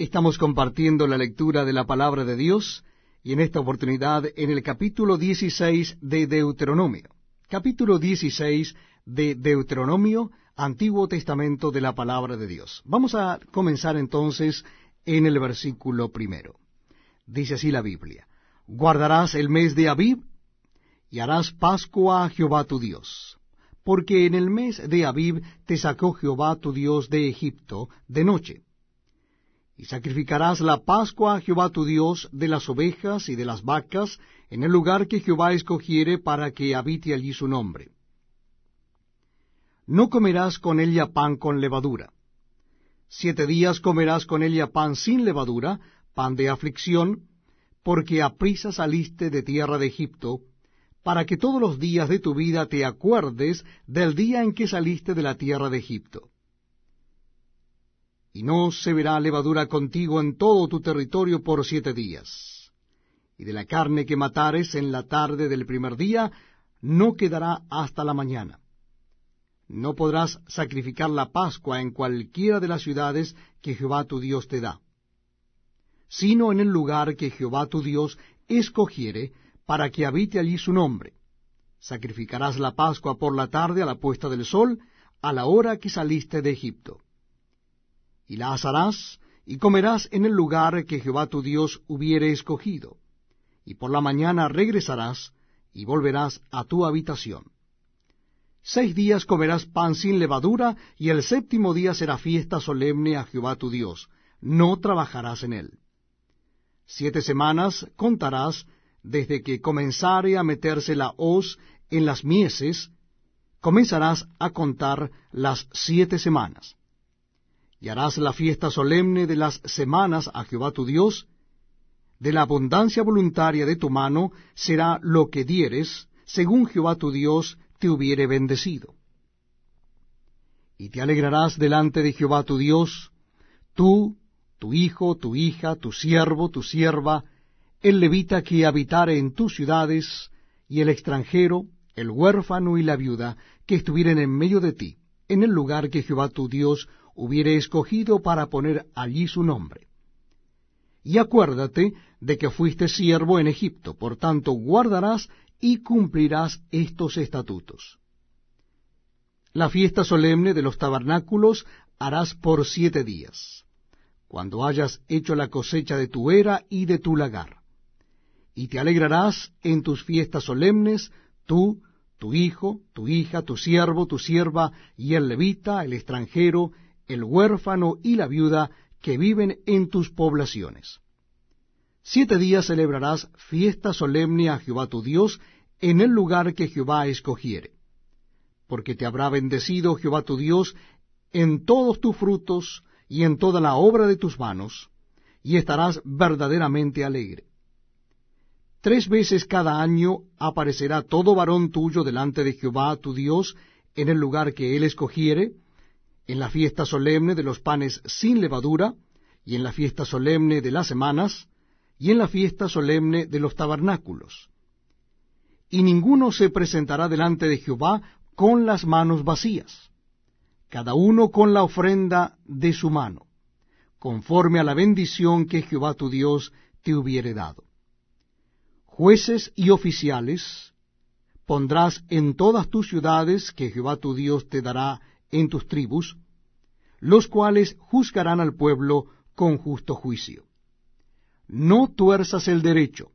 Estamos compartiendo la lectura de la palabra de Dios y en esta oportunidad en el capítulo 16 de Deuteronomio. Capítulo 16 de Deuteronomio, Antiguo Testamento de la palabra de Dios. Vamos a comenzar entonces en el versículo primero. Dice así la Biblia. Guardarás el mes de Abib y harás Pascua a Jehová tu Dios. Porque en el mes de Abib te sacó Jehová tu Dios de Egipto de noche y sacrificarás la Pascua a Jehová tu Dios de las ovejas y de las vacas en el lugar que Jehová escogiere para que habite allí su nombre. No comerás con ella pan con levadura. Siete días comerás con ella pan sin levadura, pan de aflicción, porque a prisa saliste de tierra de Egipto, para que todos los días de tu vida te acuerdes del día en que saliste de la tierra de Egipto y no se verá levadura contigo en todo tu territorio por siete días. Y de la carne que matares en la tarde del primer día, no quedará hasta la mañana. No podrás sacrificar la Pascua en cualquiera de las ciudades que Jehová tu Dios te da, sino en el lugar que Jehová tu Dios escogiere para que habite allí su nombre. Sacrificarás la Pascua por la tarde a la puesta del sol, a la hora que saliste de Egipto y la asarás, y comerás en el lugar que Jehová tu Dios hubiere escogido, y por la mañana regresarás, y volverás a tu habitación. Seis días comerás pan sin levadura, y el séptimo día será fiesta solemne a Jehová tu Dios, no trabajarás en él. Siete semanas contarás desde que comenzare a meterse la hoz en las mieses, comenzarás a contar las siete semanas y harás la fiesta solemne de las semanas a Jehová tu Dios, de la abundancia voluntaria de tu mano será lo que dieres, según Jehová tu Dios te hubiere bendecido. Y te alegrarás delante de Jehová tu Dios, tú, tu hijo, tu hija, tu siervo, tu sierva, el levita que habitare en tus ciudades, y el extranjero, el huérfano y la viuda, que estuvieren en medio de ti, en el lugar que Jehová tu Dios hubiere escogido para poner allí su nombre. Y acuérdate de que fuiste siervo en Egipto, por tanto guardarás y cumplirás estos estatutos. La fiesta solemne de los tabernáculos harás por siete días, cuando hayas hecho la cosecha de tu era y de tu lagar. Y te alegrarás en tus fiestas solemnes, tú, tu hijo, tu hija, tu siervo, tu sierva, y el levita, el extranjero, el huérfano y la viuda que viven en tus poblaciones. Siete días celebrarás fiesta solemne a Jehová tu Dios en el lugar que Jehová escogiere, porque te habrá bendecido Jehová tu Dios en todos tus frutos y en toda la obra de tus manos, y estarás verdaderamente alegre. Tres veces cada año aparecerá todo varón tuyo delante de Jehová tu Dios en el lugar que él escogiere, en la fiesta solemne de los panes sin levadura, y en la fiesta solemne de las semanas, y en la fiesta solemne de los tabernáculos. Y ninguno se presentará delante de Jehová con las manos vacías, cada uno con la ofrenda de su mano, conforme a la bendición que Jehová tu Dios te hubiere dado. Jueces y oficiales pondrás en todas tus ciudades que Jehová tu Dios te dará en tus tribus, los cuales juzgarán al pueblo con justo juicio. No tuerzas el derecho,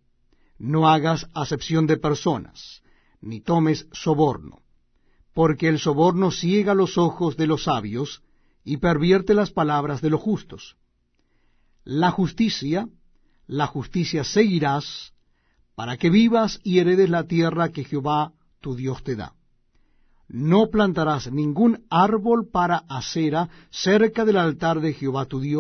no hagas acepción de personas, ni tomes soborno, porque el soborno ciega los ojos de los sabios y pervierte las palabras de los justos. La justicia, la justicia seguirás, para que vivas y heredes la tierra que Jehová tu Dios te da. No plantarás ningún árbol para acera cerca del altar de Jehová tu Dios,